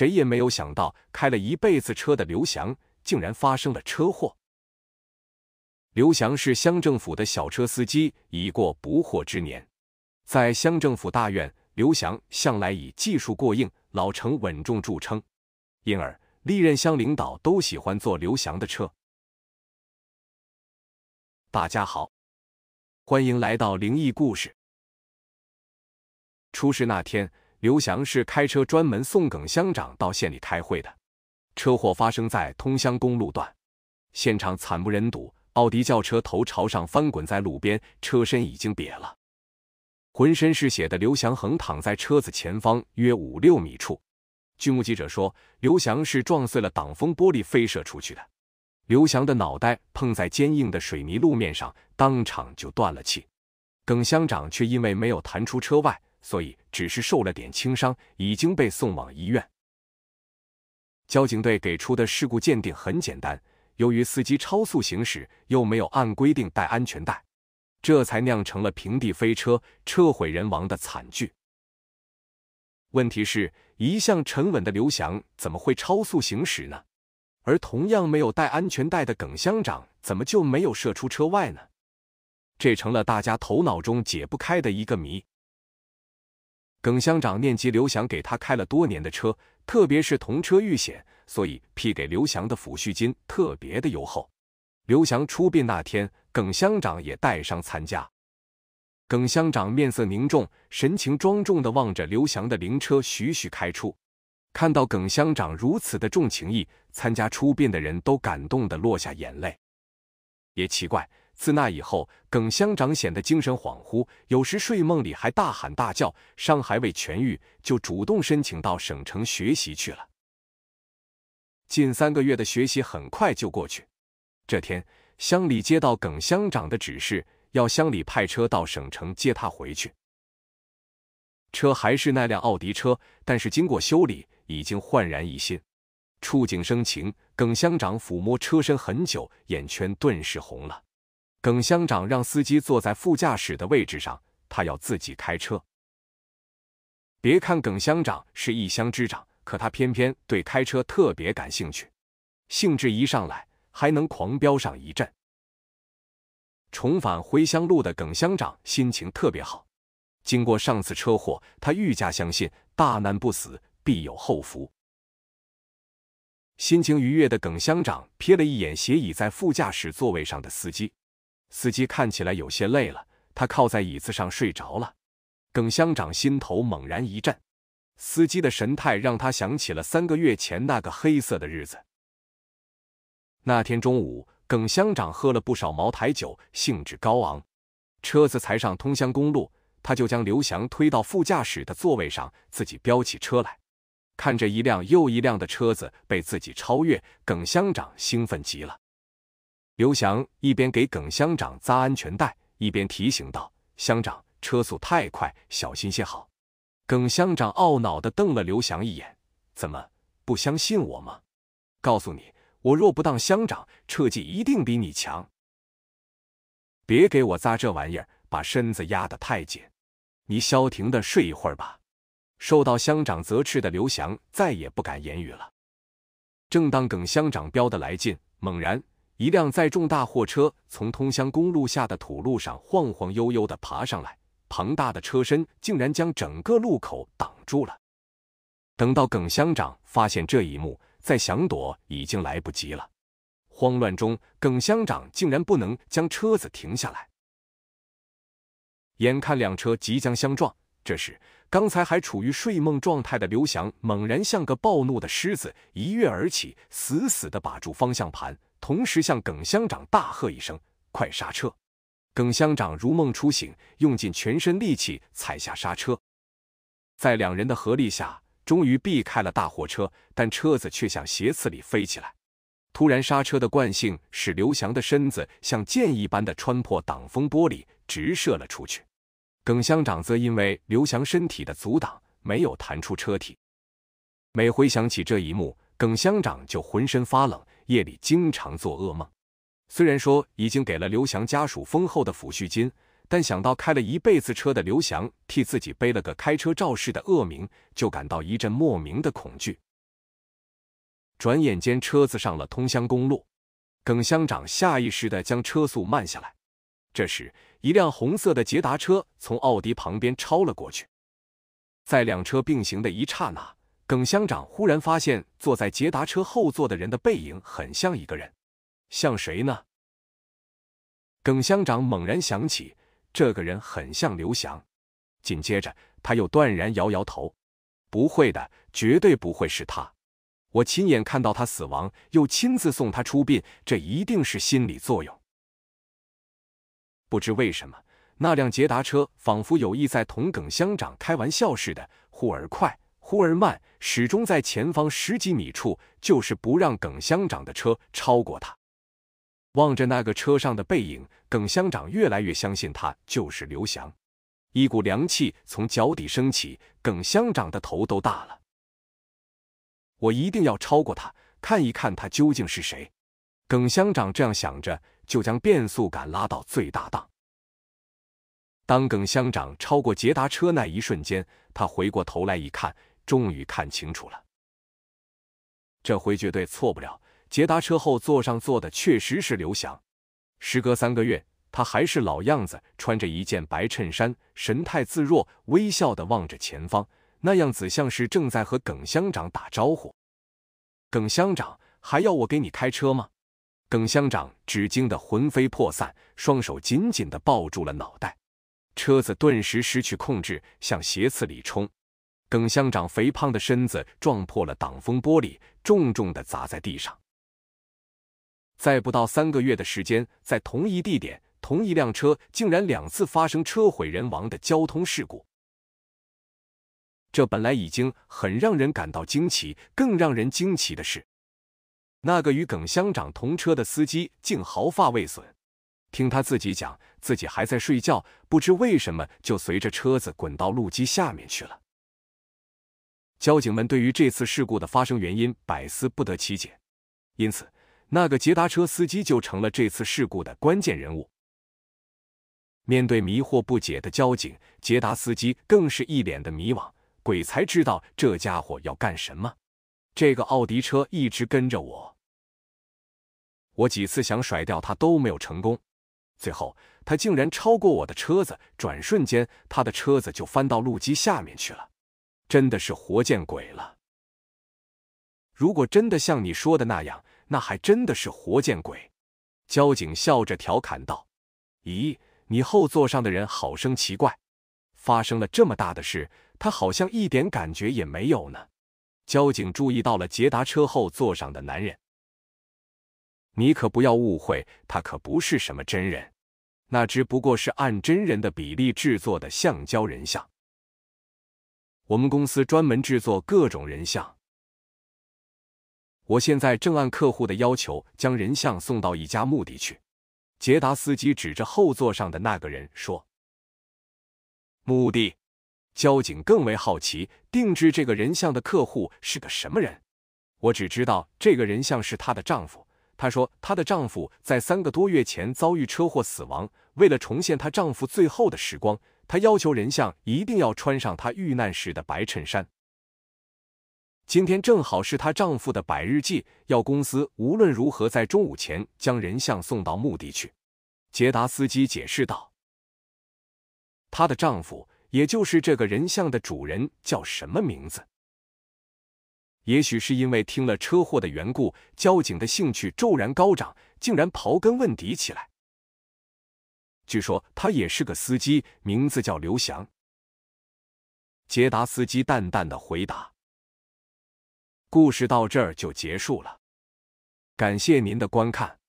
谁也没有想到，开了一辈子车的刘翔竟然发生了车祸。刘翔是乡政府的小车司机，已过不惑之年，在乡政府大院，刘翔向来以技术过硬、老成稳重著称，因而历任乡领导都喜欢坐刘翔的车。大家好，欢迎来到灵异故事。出事那天。刘翔是开车专门送耿乡长到县里开会的。车祸发生在通乡公路段，现场惨不忍睹，奥迪轿车头朝上翻滚在路边，车身已经瘪了。浑身是血的刘翔横躺在车子前方约五六米处。据目击者说，刘翔是撞碎了挡风玻璃飞射出去的。刘翔的脑袋碰在坚硬的水泥路面上，当场就断了气。耿乡长却因为没有弹出车外。所以只是受了点轻伤，已经被送往医院。交警队给出的事故鉴定很简单，由于司机超速行驶，又没有按规定带安全带，这才酿成了平地飞车、车毁人亡的惨剧。问题是，一向沉稳的刘翔怎么会超速行驶呢？而同样没有带安全带的耿乡长，怎么就没有射出车外呢？这成了大家头脑中解不开的一个谜。耿乡长念及刘翔给他开了多年的车，特别是同车遇险，所以批给刘翔的抚恤金特别的优厚。刘翔出殡那天，耿乡长也带伤参加。耿乡长面色凝重，神情庄重地望着刘翔的灵车徐徐开出。看到耿乡长如此的重情义，参加出殡的人都感动得落下眼泪。也奇怪。自那以后，耿乡长显得精神恍惚，有时睡梦里还大喊大叫，伤还未痊愈，就主动申请到省城学习去了。近三个月的学习很快就过去。这天，乡里接到耿乡长的指示，要乡里派车到省城接他回去。车还是那辆奥迪车，但是经过修理，已经焕然一新。触景生情，耿乡长抚摸车身很久，眼圈顿时红了。耿乡长让司机坐在副驾驶的位置上，他要自己开车。别看耿乡长是一乡之长，可他偏偏对开车特别感兴趣，兴致一上来还能狂飙上一阵。重返回乡路的耿乡长心情特别好，经过上次车祸，他愈加相信大难不死，必有后福。心情愉悦的耿乡长瞥了一眼斜倚在副驾驶座位上的司机。司机看起来有些累了，他靠在椅子上睡着了。耿乡长心头猛然一震，司机的神态让他想起了三个月前那个黑色的日子。那天中午，耿乡长喝了不少茅台酒，兴致高昂。车子才上通乡公路，他就将刘翔推到副驾驶的座位上，自己飙起车来。看着一辆又一辆的车子被自己超越，耿乡长兴奋极了。刘翔一边给耿乡长扎安全带，一边提醒道：“乡长，车速太快，小心些好。”耿乡长懊恼地瞪了刘翔一眼：“怎么不相信我吗？告诉你，我若不当乡长，车技一定比你强。别给我扎这玩意儿，把身子压得太紧。你消停的睡一会儿吧。”受到乡长责斥的刘翔再也不敢言语了。正当耿乡长飙得来劲，猛然。一辆载重大货车从通乡公路下的土路上晃晃悠悠地爬上来，庞大的车身竟然将整个路口挡住了。等到耿乡长发现这一幕，再想躲已经来不及了。慌乱中，耿乡长竟然不能将车子停下来。眼看两车即将相撞，这时刚才还处于睡梦状态的刘翔猛然像个暴怒的狮子，一跃而起，死死地把住方向盘。同时向耿乡长大喝一声：“快刹车！”耿乡长如梦初醒，用尽全身力气踩下刹车。在两人的合力下，终于避开了大货车，但车子却向斜刺里飞起来。突然刹车的惯性使刘翔的身子像箭一般的穿破挡风玻璃，直射了出去。耿乡长则因为刘翔身体的阻挡，没有弹出车体。每回想起这一幕，耿乡长就浑身发冷。夜里经常做噩梦，虽然说已经给了刘翔家属丰厚的抚恤金，但想到开了一辈子车的刘翔替自己背了个开车肇事的恶名，就感到一阵莫名的恐惧。转眼间车子上了通乡公路，耿乡长下意识的将车速慢下来。这时，一辆红色的捷达车从奥迪旁边超了过去。在两车并行的一刹那，耿乡长忽然发现坐在捷达车后座的人的背影很像一个人，像谁呢？耿乡长猛然想起，这个人很像刘翔。紧接着，他又断然摇摇头：“不会的，绝对不会是他。我亲眼看到他死亡，又亲自送他出殡，这一定是心理作用。”不知为什么，那辆捷达车仿佛有意在同耿乡长开玩笑似的，忽而快，忽而慢，始终在前方十几米处，就是不让耿乡长的车超过他。望着那个车上的背影，耿乡长越来越相信他就是刘翔。一股凉气从脚底升起，耿乡长的头都大了。我一定要超过他，看一看他究竟是谁。耿乡长这样想着，就将变速杆拉到最大档。当耿乡长超过捷达车那一瞬间，他回过头来一看，终于看清楚了。这回绝对错不了。捷达车后座上坐的确实是刘翔。时隔三个月，他还是老样子，穿着一件白衬衫，神态自若，微笑的望着前方，那样子像是正在和耿乡长打招呼。耿乡长，还要我给你开车吗？耿乡长只惊得魂飞魄散，双手紧紧的抱住了脑袋，车子顿时失去控制，向斜刺里冲。耿乡长肥胖的身子撞破了挡风玻璃，重重的砸在地上。在不到三个月的时间，在同一地点、同一辆车，竟然两次发生车毁人亡的交通事故。这本来已经很让人感到惊奇，更让人惊奇的是，那个与耿乡长同车的司机竟毫发未损。听他自己讲，自己还在睡觉，不知为什么就随着车子滚到路基下面去了。交警们对于这次事故的发生原因百思不得其解，因此。那个捷达车司机就成了这次事故的关键人物。面对迷惑不解的交警，捷达司机更是一脸的迷惘。鬼才知道这家伙要干什么。这个奥迪车一直跟着我，我几次想甩掉他都没有成功。最后，他竟然超过我的车子，转瞬间，他的车子就翻到路基下面去了。真的是活见鬼了！如果真的像你说的那样，那还真的是活见鬼！交警笑着调侃道：“咦，你后座上的人好生奇怪，发生了这么大的事，他好像一点感觉也没有呢。”交警注意到了捷达车后座上的男人，你可不要误会，他可不是什么真人，那只不过是按真人的比例制作的橡胶人像。我们公司专门制作各种人像。我现在正按客户的要求将人像送到一家墓地去。捷达司机指着后座上的那个人说：“墓地。”交警更为好奇，定制这个人像的客户是个什么人？我只知道这个人像是她的丈夫。她说，她的丈夫在三个多月前遭遇车祸死亡。为了重现她丈夫最后的时光，她要求人像一定要穿上她遇难时的白衬衫。今天正好是她丈夫的百日祭，要公司无论如何在中午前将人像送到墓地去。捷达司机解释道：“她的丈夫，也就是这个人像的主人，叫什么名字？”也许是因为听了车祸的缘故，交警的兴趣骤然高涨，竟然刨根问底起来。据说他也是个司机，名字叫刘翔。捷达司机淡淡的回答。故事到这儿就结束了，感谢您的观看。